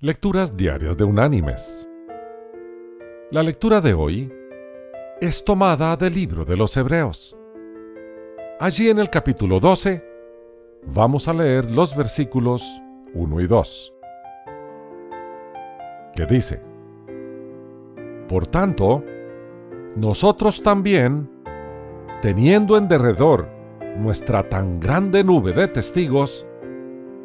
Lecturas Diarias de Unánimes. La lectura de hoy es tomada del libro de los Hebreos. Allí en el capítulo 12 vamos a leer los versículos 1 y 2, que dice, Por tanto, nosotros también, teniendo en derredor nuestra tan grande nube de testigos,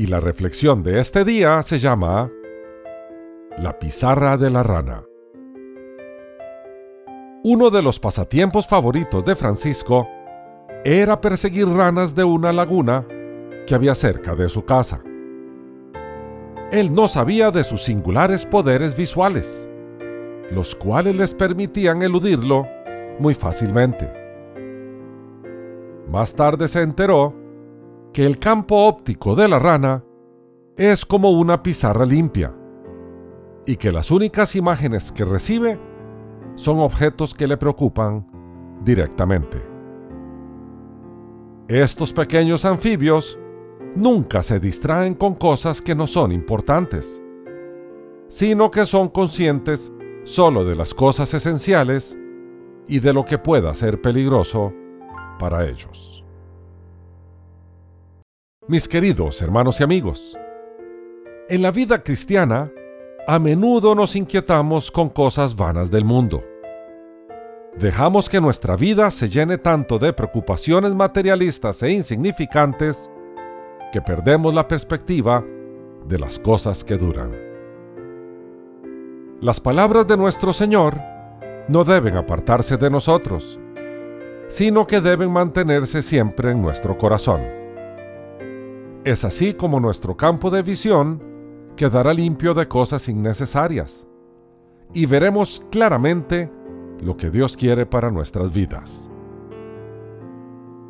Y la reflexión de este día se llama La pizarra de la rana. Uno de los pasatiempos favoritos de Francisco era perseguir ranas de una laguna que había cerca de su casa. Él no sabía de sus singulares poderes visuales, los cuales les permitían eludirlo muy fácilmente. Más tarde se enteró que el campo óptico de la rana es como una pizarra limpia y que las únicas imágenes que recibe son objetos que le preocupan directamente. Estos pequeños anfibios nunca se distraen con cosas que no son importantes, sino que son conscientes solo de las cosas esenciales y de lo que pueda ser peligroso para ellos. Mis queridos hermanos y amigos, en la vida cristiana, a menudo nos inquietamos con cosas vanas del mundo. Dejamos que nuestra vida se llene tanto de preocupaciones materialistas e insignificantes que perdemos la perspectiva de las cosas que duran. Las palabras de nuestro Señor no deben apartarse de nosotros, sino que deben mantenerse siempre en nuestro corazón. Es así como nuestro campo de visión quedará limpio de cosas innecesarias y veremos claramente lo que Dios quiere para nuestras vidas.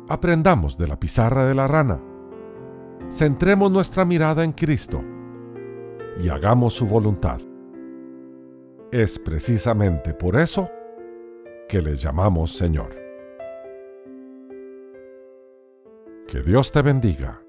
Aprendamos de la pizarra de la rana, centremos nuestra mirada en Cristo y hagamos su voluntad. Es precisamente por eso que le llamamos Señor. Que Dios te bendiga